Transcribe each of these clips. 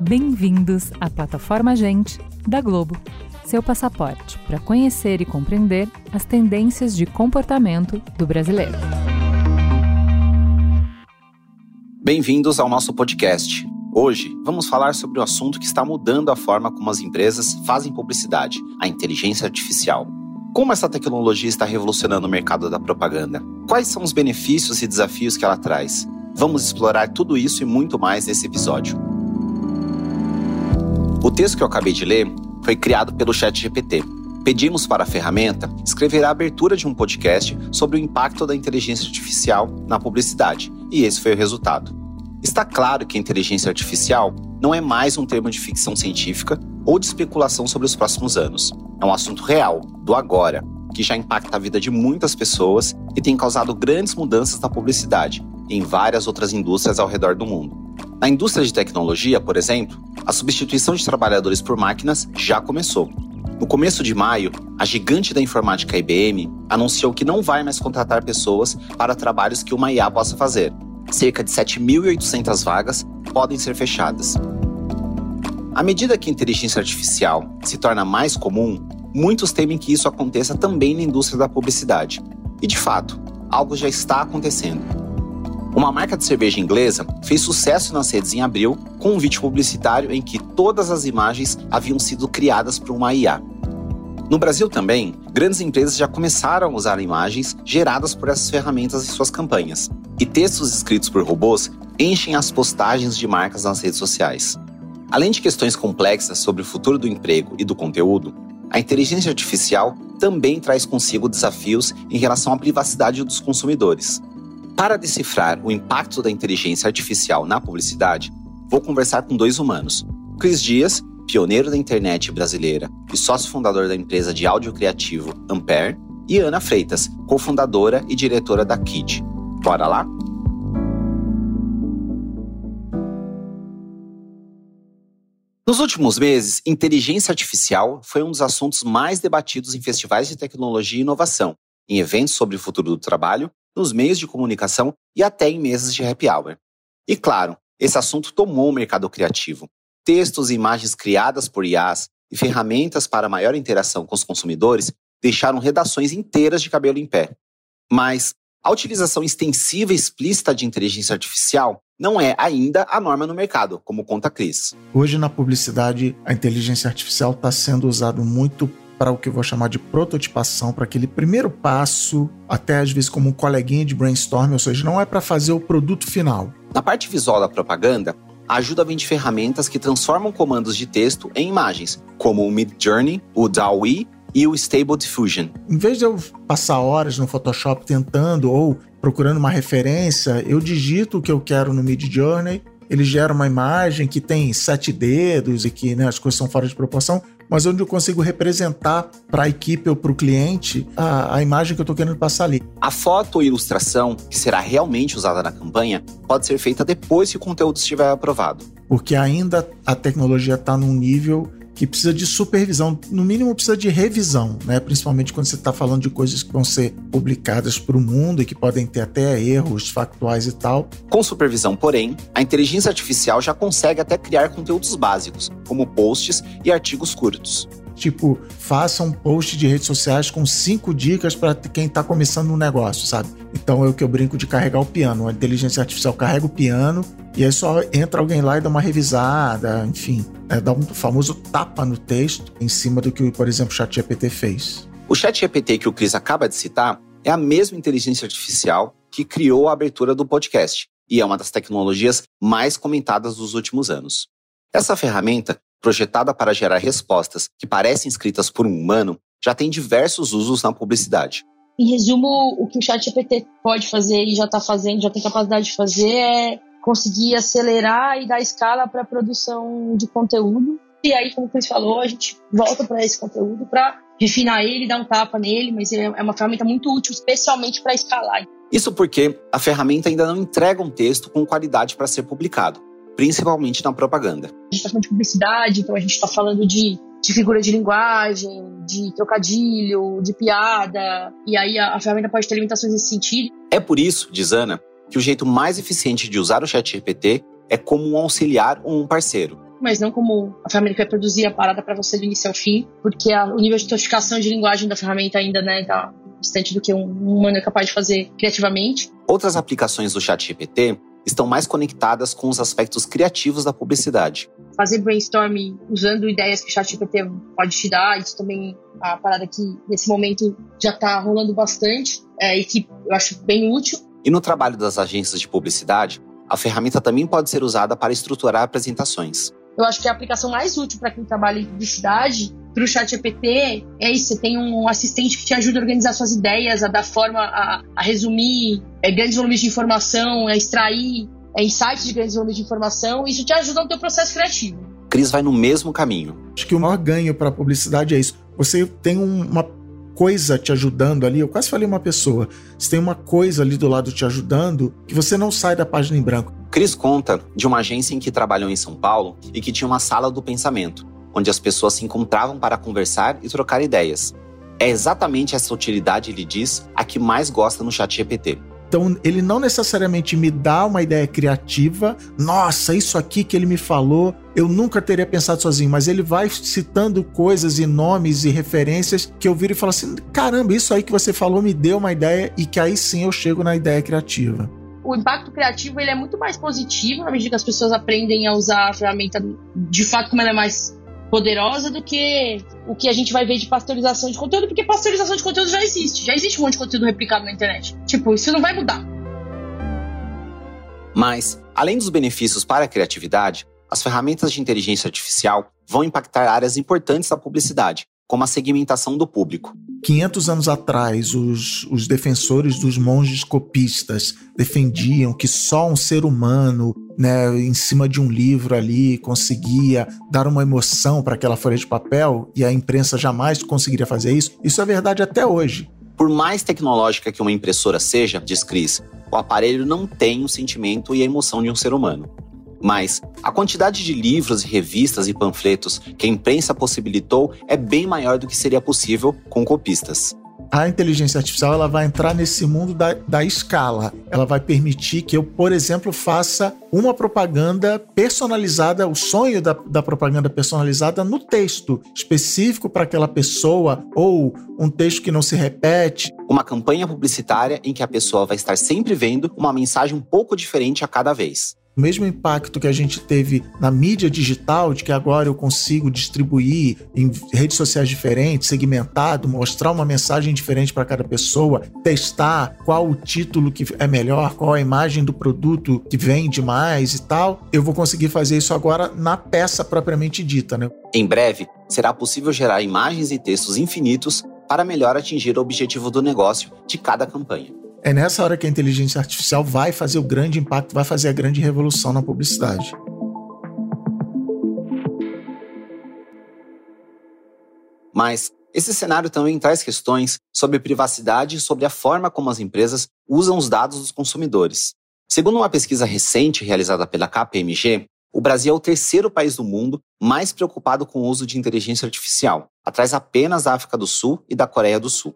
Bem-vindos à plataforma Gente da Globo, seu passaporte para conhecer e compreender as tendências de comportamento do brasileiro. Bem-vindos ao nosso podcast. Hoje vamos falar sobre o assunto que está mudando a forma como as empresas fazem publicidade, a inteligência artificial. Como essa tecnologia está revolucionando o mercado da propaganda? Quais são os benefícios e desafios que ela traz? Vamos explorar tudo isso e muito mais nesse episódio. O texto que eu acabei de ler foi criado pelo ChatGPT. Pedimos para a ferramenta escrever a abertura de um podcast sobre o impacto da inteligência artificial na publicidade, e esse foi o resultado. Está claro que a inteligência artificial não é mais um termo de ficção científica ou de especulação sobre os próximos anos. É um assunto real, do agora, que já impacta a vida de muitas pessoas e tem causado grandes mudanças na publicidade em várias outras indústrias ao redor do mundo. Na indústria de tecnologia, por exemplo, a substituição de trabalhadores por máquinas já começou. No começo de maio, a gigante da informática IBM anunciou que não vai mais contratar pessoas para trabalhos que uma IA possa fazer. Cerca de 7.800 vagas podem ser fechadas. À medida que a inteligência artificial se torna mais comum, muitos temem que isso aconteça também na indústria da publicidade. E de fato, algo já está acontecendo. Uma marca de cerveja inglesa fez sucesso nas redes em abril com um vídeo publicitário em que todas as imagens haviam sido criadas por uma IA. No Brasil também, grandes empresas já começaram a usar imagens geradas por essas ferramentas em suas campanhas. E textos escritos por robôs enchem as postagens de marcas nas redes sociais. Além de questões complexas sobre o futuro do emprego e do conteúdo, a inteligência artificial também traz consigo desafios em relação à privacidade dos consumidores. Para decifrar o impacto da inteligência artificial na publicidade, vou conversar com dois humanos. Cris Dias, pioneiro da internet brasileira e sócio fundador da empresa de áudio criativo Ampere, e Ana Freitas, cofundadora e diretora da KID. Bora lá? Nos últimos meses, inteligência artificial foi um dos assuntos mais debatidos em festivais de tecnologia e inovação, em eventos sobre o futuro do trabalho nos meios de comunicação e até em mesas de happy hour. E claro, esse assunto tomou o mercado criativo. Textos e imagens criadas por IAs e ferramentas para maior interação com os consumidores deixaram redações inteiras de cabelo em pé. Mas a utilização extensiva e explícita de inteligência artificial não é ainda a norma no mercado, como conta a Cris. Hoje, na publicidade, a inteligência artificial está sendo usada muito para o que eu vou chamar de prototipação, para aquele primeiro passo, até às vezes como um coleguinha de brainstorm, ou seja, não é para fazer o produto final. Na parte visual da propaganda, a ajuda vem de ferramentas que transformam comandos de texto em imagens, como o Midjourney, o DALL-E e o Stable Diffusion. Em vez de eu passar horas no Photoshop tentando ou procurando uma referência, eu digito o que eu quero no Midjourney, ele gera uma imagem que tem sete dedos e que né, as coisas são fora de proporção, mas onde eu consigo representar para a equipe ou para o cliente a, a imagem que eu estou querendo passar ali. A foto ou ilustração que será realmente usada na campanha pode ser feita depois que o conteúdo estiver aprovado. Porque ainda a tecnologia está num nível que precisa de supervisão, no mínimo precisa de revisão, né? principalmente quando você está falando de coisas que vão ser publicadas para o mundo e que podem ter até erros factuais e tal. Com supervisão, porém, a inteligência artificial já consegue até criar conteúdos básicos, como posts e artigos curtos. Tipo, faça um post de redes sociais com cinco dicas para quem está começando um negócio, sabe? Então é o que eu brinco de carregar o piano. A inteligência artificial carrega o piano e aí só entra alguém lá e dá uma revisada, enfim, é, dá um famoso tapa no texto em cima do que, por exemplo, o ChatGPT fez. O ChatGPT que o Cris acaba de citar é a mesma inteligência artificial que criou a abertura do podcast e é uma das tecnologias mais comentadas dos últimos anos. Essa ferramenta, projetada para gerar respostas que parecem escritas por um humano, já tem diversos usos na publicidade. Em resumo, o que o ChatGPT pode fazer e já está fazendo, já tem capacidade de fazer, é conseguir acelerar e dar escala para a produção de conteúdo. E aí, como o Chris falou, a gente volta para esse conteúdo para refinar ele, dar um tapa nele, mas é, é uma ferramenta muito útil, especialmente para escalar. Isso porque a ferramenta ainda não entrega um texto com qualidade para ser publicado, principalmente na propaganda. A gente está falando de publicidade, então a gente está falando de de figura de linguagem, de trocadilho, de piada, e aí a, a ferramenta pode ter limitações nesse sentido. É por isso, diz Ana, que o jeito mais eficiente de usar o ChatGPT é como um auxiliar ou um parceiro. Mas não como a ferramenta que vai produzir a parada para você do início ao fim, porque a, o nível de sofisticação de linguagem da ferramenta ainda né, tá distante do que um humano é capaz de fazer criativamente. Outras aplicações do ChatGPT estão mais conectadas com os aspectos criativos da publicidade. Fazer brainstorming usando ideias que o ChatGPT pode te dar, isso também é uma parada que nesse momento já está rolando bastante é, e que eu acho bem útil. E no trabalho das agências de publicidade, a ferramenta também pode ser usada para estruturar apresentações. Eu acho que a aplicação mais útil para quem trabalha em publicidade para o chat EPT é isso, você tem um assistente que te ajuda a organizar suas ideias, a dar forma a, a resumir é, grandes volumes de informação, a extrair é, insights de grandes volumes de informação, isso te ajuda no teu processo criativo. Cris vai no mesmo caminho. Acho que o maior ganho para a publicidade é isso. Você tem uma coisa te ajudando ali, eu quase falei uma pessoa, você tem uma coisa ali do lado te ajudando que você não sai da página em branco. Cris conta de uma agência em que trabalhou em São Paulo e que tinha uma sala do pensamento, onde as pessoas se encontravam para conversar e trocar ideias. É exatamente essa utilidade, ele diz, a que mais gosta no chat GPT. Então, ele não necessariamente me dá uma ideia criativa, nossa, isso aqui que ele me falou, eu nunca teria pensado sozinho, mas ele vai citando coisas e nomes e referências que eu viro e falo assim: caramba, isso aí que você falou me deu uma ideia e que aí sim eu chego na ideia criativa o impacto criativo ele é muito mais positivo na medida que as pessoas aprendem a usar a ferramenta de fato como ela é mais poderosa do que o que a gente vai ver de pasteurização de conteúdo, porque pasteurização de conteúdo já existe. Já existe um monte de conteúdo replicado na internet. Tipo, isso não vai mudar. Mas, além dos benefícios para a criatividade, as ferramentas de inteligência artificial vão impactar áreas importantes da publicidade, como a segmentação do público. 500 anos atrás, os, os defensores dos monges copistas defendiam que só um ser humano, né, em cima de um livro ali, conseguia dar uma emoção para aquela folha de papel e a imprensa jamais conseguiria fazer isso. Isso é verdade até hoje. Por mais tecnológica que uma impressora seja, diz Chris, o aparelho não tem o sentimento e a emoção de um ser humano. Mas a quantidade de livros, revistas e panfletos que a imprensa possibilitou é bem maior do que seria possível com copistas a inteligência artificial ela vai entrar nesse mundo da, da escala. Ela vai permitir que eu, por exemplo, faça uma propaganda personalizada, o sonho da, da propaganda personalizada no texto específico para aquela pessoa ou um texto que não se repete. Uma campanha publicitária em que a pessoa vai estar sempre vendo uma mensagem um pouco diferente a cada vez. O mesmo impacto que a gente teve na mídia digital, de que agora eu consigo distribuir em redes sociais diferentes, segmentado, mostrar uma mensagem diferente para cada pessoa, testar qual o título que é melhor, qual a imagem do produto que vende mais e tal, eu vou conseguir fazer isso agora na peça propriamente dita, né? Em breve, será possível gerar imagens e textos infinitos para melhor atingir o objetivo do negócio de cada campanha. É nessa hora que a inteligência artificial vai fazer o grande impacto, vai fazer a grande revolução na publicidade. Mas esse cenário também traz questões sobre privacidade e sobre a forma como as empresas usam os dados dos consumidores. Segundo uma pesquisa recente realizada pela KPMG, o Brasil é o terceiro país do mundo mais preocupado com o uso de inteligência artificial, atrás apenas da África do Sul e da Coreia do Sul.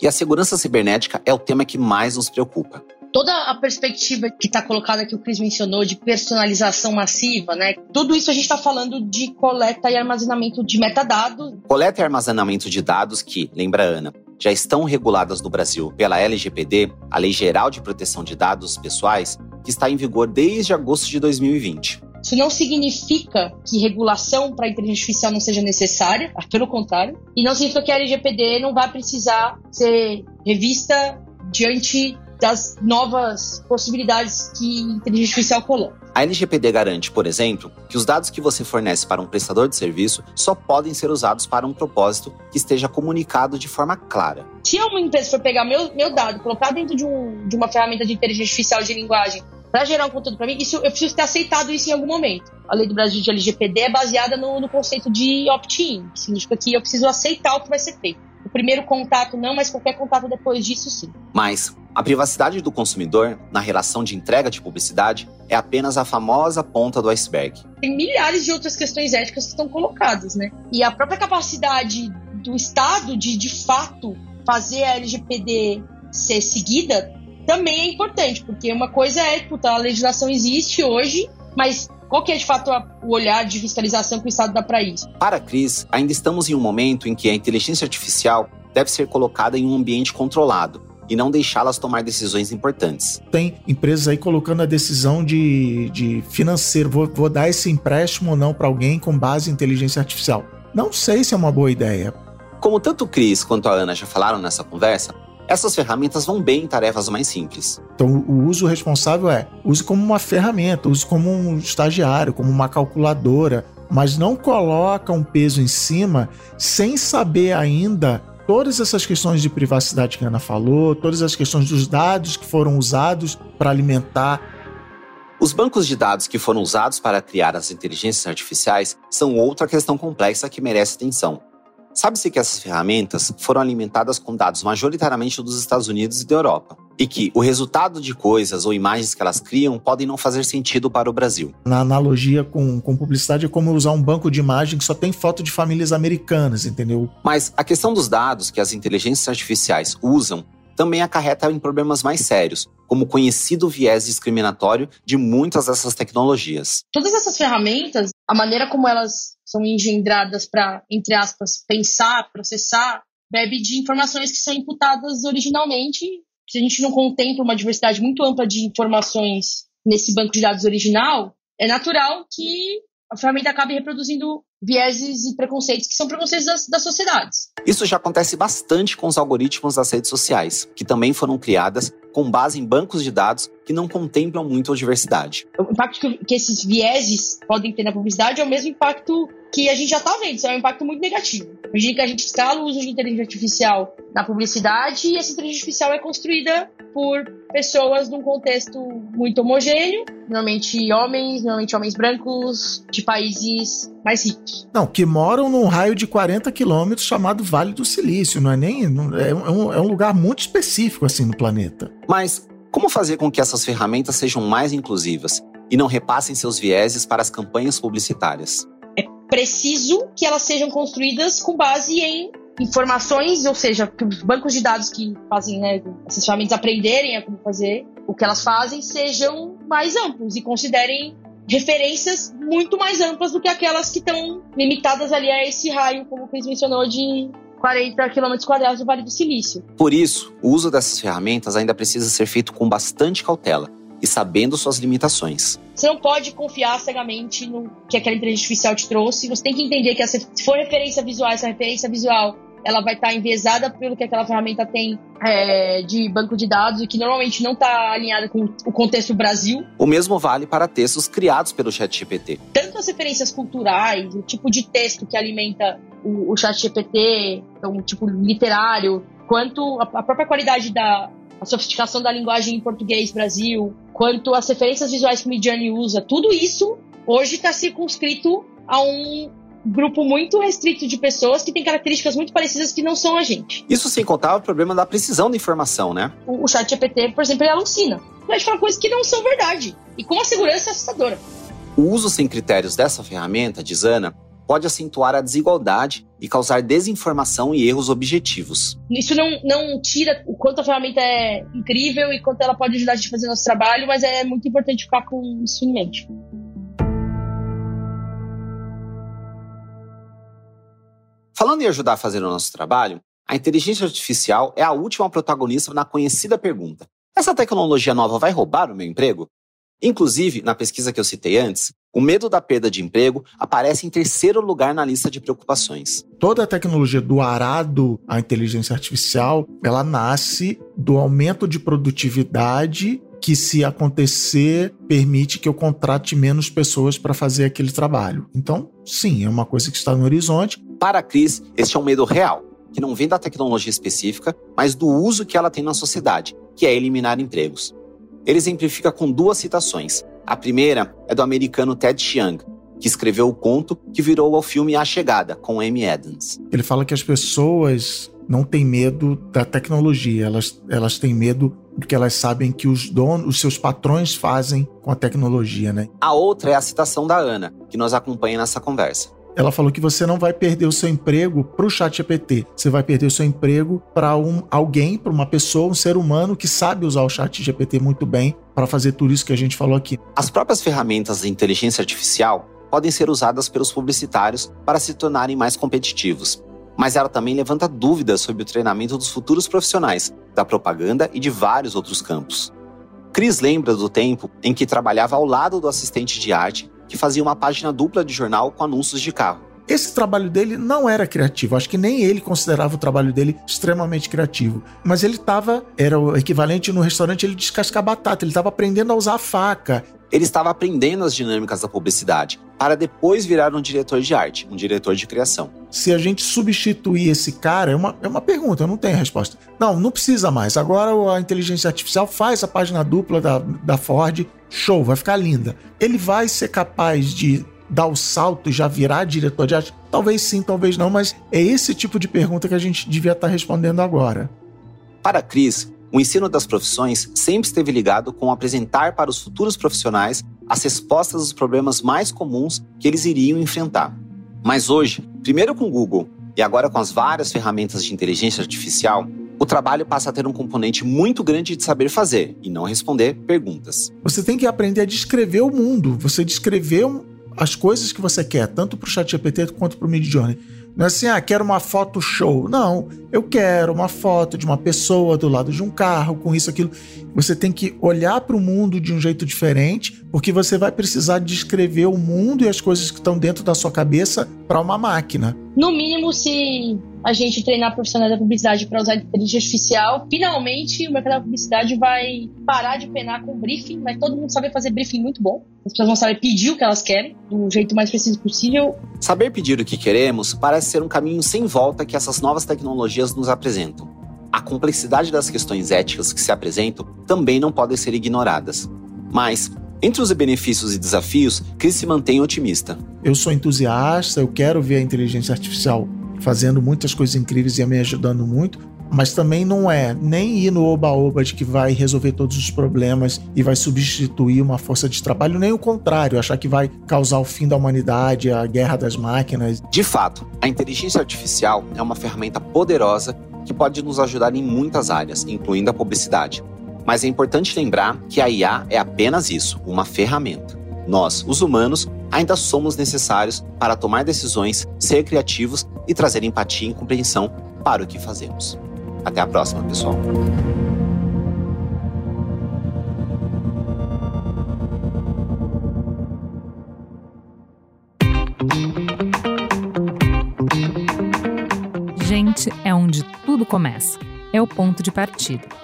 E a segurança cibernética é o tema que mais nos preocupa. Toda a perspectiva que está colocada que o Cris mencionou de personalização massiva, né? Tudo isso a gente está falando de coleta e armazenamento de metadados. Coleta e armazenamento de dados que, lembra Ana, já estão reguladas no Brasil pela LGPD, a Lei Geral de Proteção de Dados Pessoais, que está em vigor desde agosto de 2020. Isso não significa que regulação para a inteligência artificial não seja necessária, pelo contrário, e não significa que a LGPD não vai precisar ser revista diante das novas possibilidades que a inteligência artificial coloca. A LGPD garante, por exemplo, que os dados que você fornece para um prestador de serviço só podem ser usados para um propósito que esteja comunicado de forma clara. Se uma empresa for pegar meu, meu dado, colocar dentro de, um, de uma ferramenta de inteligência artificial de linguagem para gerar um conteúdo para mim, isso, eu preciso ter aceitado isso em algum momento. A lei do Brasil de LGPD é baseada no, no conceito de opt-in, que significa que eu preciso aceitar o que vai ser feito. O primeiro contato não, mas qualquer contato depois disso sim. Mas A privacidade do consumidor na relação de entrega de publicidade é apenas a famosa ponta do iceberg. Tem milhares de outras questões éticas que estão colocadas, né? E a própria capacidade do Estado de, de fato, fazer a LGPD ser seguida também é importante, porque uma coisa é, puta, a legislação existe hoje, mas qual que é de fato o olhar de fiscalização que o Estado dá para isso? Para a Cris, ainda estamos em um momento em que a inteligência artificial deve ser colocada em um ambiente controlado, e não deixá-las tomar decisões importantes. Tem empresas aí colocando a decisão de, de financeiro, vou, vou dar esse empréstimo ou não para alguém com base em inteligência artificial. Não sei se é uma boa ideia. Como tanto o Cris quanto a Ana já falaram nessa conversa, essas ferramentas vão bem em tarefas mais simples. Então, o uso responsável é use como uma ferramenta, use como um estagiário, como uma calculadora, mas não coloca um peso em cima sem saber ainda todas essas questões de privacidade que a Ana falou, todas as questões dos dados que foram usados para alimentar. Os bancos de dados que foram usados para criar as inteligências artificiais são outra questão complexa que merece atenção. Sabe-se que essas ferramentas foram alimentadas com dados majoritariamente dos Estados Unidos e da Europa, e que o resultado de coisas ou imagens que elas criam podem não fazer sentido para o Brasil. Na analogia com, com publicidade, é como usar um banco de imagem que só tem foto de famílias americanas, entendeu? Mas a questão dos dados que as inteligências artificiais usam também acarreta em problemas mais sérios, como o conhecido viés discriminatório de muitas dessas tecnologias. Todas essas ferramentas, a maneira como elas são engendradas para, entre aspas, pensar, processar, bebe de informações que são imputadas originalmente. Se a gente não contempla uma diversidade muito ampla de informações nesse banco de dados original, é natural que a ferramenta acabe reproduzindo vieses e preconceitos que são preconceitos das, das sociedades. Isso já acontece bastante com os algoritmos das redes sociais, que também foram criadas com base em bancos de dados que não contemplam muito a diversidade. O impacto que, que esses vieses podem ter na publicidade é o mesmo impacto que a gente já está vendo, isso é um impacto muito negativo. Imagina que a gente escala o uso de inteligência artificial na publicidade e essa inteligência artificial é construída por pessoas num contexto muito homogêneo, normalmente homens, normalmente homens brancos, de países mais ricos. Não, que moram num raio de 40 quilômetros chamado Vale do Silício, não é nem. Não, é, um, é um lugar muito específico assim no planeta. Mas como fazer com que essas ferramentas sejam mais inclusivas e não repassem seus vieses para as campanhas publicitárias? Preciso que elas sejam construídas com base em informações, ou seja, que os bancos de dados que fazem né, essas ferramentas aprenderem a como fazer o que elas fazem sejam mais amplos e considerem referências muito mais amplas do que aquelas que estão limitadas ali a esse raio, como o Cris mencionou, de 40 km quadrados do Vale do Silício. Por isso, o uso dessas ferramentas ainda precisa ser feito com bastante cautela e sabendo suas limitações. Você não pode confiar cegamente no que aquela inteligência artificial te trouxe. Você tem que entender que se for referência visual, essa referência visual ela vai estar enviesada pelo que aquela ferramenta tem é, de banco de dados e que normalmente não está alinhada com o contexto Brasil. O mesmo vale para textos criados pelo ChatGPT. Tanto as referências culturais, o tipo de texto que alimenta o, o ChatGPT, então, tipo literário, quanto a, a própria qualidade da a sofisticação da linguagem em português Brasil, quanto as referências visuais que o Midjourney usa, tudo isso hoje está circunscrito a um grupo muito restrito de pessoas que têm características muito parecidas que não são a gente. Isso sem contar o problema da precisão da informação, né? O, o chat GPT, por exemplo, ele alucina. Vai falar coisas que não são verdade. E com uma segurança assustadora. O uso sem critérios dessa ferramenta, diz Ana, pode acentuar a desigualdade e causar desinformação e erros objetivos. Isso não, não tira o quanto a ferramenta é incrível e quanto ela pode ajudar a gente a fazer nosso trabalho, mas é muito importante ficar com isso em mente. Falando em ajudar a fazer o nosso trabalho, a inteligência artificial é a última protagonista na conhecida pergunta: essa tecnologia nova vai roubar o meu emprego? Inclusive, na pesquisa que eu citei antes, o medo da perda de emprego aparece em terceiro lugar na lista de preocupações. Toda a tecnologia do arado à inteligência artificial, ela nasce do aumento de produtividade que se acontecer permite que eu contrate menos pessoas para fazer aquele trabalho. Então, sim, é uma coisa que está no horizonte. Para a Cris, este é um medo real, que não vem da tecnologia específica, mas do uso que ela tem na sociedade, que é eliminar empregos. Ele exemplifica com duas citações. A primeira é do americano Ted Chiang, que escreveu o conto que virou ao filme A Chegada, com Amy Adams. Ele fala que as pessoas não têm medo da tecnologia, elas, elas têm medo porque elas sabem que os donos, os seus patrões fazem com a tecnologia, né? A outra é a citação da Ana, que nos acompanha nessa conversa. Ela falou que você não vai perder o seu emprego para o chat GPT. Você vai perder o seu emprego para um, alguém, para uma pessoa, um ser humano que sabe usar o chat GPT muito bem para fazer tudo isso que a gente falou aqui. As próprias ferramentas de inteligência artificial podem ser usadas pelos publicitários para se tornarem mais competitivos. Mas ela também levanta dúvidas sobre o treinamento dos futuros profissionais, da propaganda e de vários outros campos. Cris lembra do tempo em que trabalhava ao lado do assistente de arte que fazia uma página dupla de jornal com anúncios de carro. Esse trabalho dele não era criativo, acho que nem ele considerava o trabalho dele extremamente criativo. Mas ele estava, era o equivalente no restaurante ele descascar batata, ele estava aprendendo a usar a faca. Ele estava aprendendo as dinâmicas da publicidade, para depois virar um diretor de arte, um diretor de criação. Se a gente substituir esse cara, é uma, é uma pergunta, eu não tenho resposta. Não, não precisa mais. Agora a inteligência artificial faz a página dupla da, da Ford, show, vai ficar linda. Ele vai ser capaz de dar o salto e já virar diretor de arte? Talvez sim, talvez não, mas é esse tipo de pergunta que a gente devia estar respondendo agora. Para Cris, o ensino das profissões sempre esteve ligado com apresentar para os futuros profissionais as respostas aos problemas mais comuns que eles iriam enfrentar. Mas hoje, primeiro com o Google e agora com as várias ferramentas de inteligência artificial, o trabalho passa a ter um componente muito grande de saber fazer e não responder perguntas. Você tem que aprender a descrever o mundo, você descrever as coisas que você quer, tanto para o ChatGPT quanto para o Midjourney. Não é assim, ah, quero uma foto show. Não, eu quero uma foto de uma pessoa do lado de um carro, com isso, aquilo. Você tem que olhar para o mundo de um jeito diferente, porque você vai precisar descrever o mundo e as coisas que estão dentro da sua cabeça para uma máquina. No mínimo, se a gente treinar profissionais da publicidade para usar inteligência artificial, finalmente o mercado da publicidade vai parar de penar com briefing, vai todo mundo saber fazer briefing muito bom. As pessoas vão saber pedir o que elas querem, do jeito mais preciso possível. Saber pedir o que queremos parece ser um caminho sem volta que essas novas tecnologias nos apresentam. A complexidade das questões éticas que se apresentam também não podem ser ignoradas. Mas, entre os benefícios e desafios, Chris se mantém otimista. Eu sou entusiasta, eu quero ver a inteligência artificial fazendo muitas coisas incríveis e me ajudando muito, mas também não é nem ir no oba-oba de que vai resolver todos os problemas e vai substituir uma força de trabalho, nem o contrário, achar que vai causar o fim da humanidade, a guerra das máquinas. De fato, a inteligência artificial é uma ferramenta poderosa que pode nos ajudar em muitas áreas, incluindo a publicidade. Mas é importante lembrar que a IA é apenas isso, uma ferramenta. Nós, os humanos, ainda somos necessários para tomar decisões, ser criativos e trazer empatia e compreensão para o que fazemos. Até a próxima, pessoal. Gente é onde tudo começa. É o ponto de partida.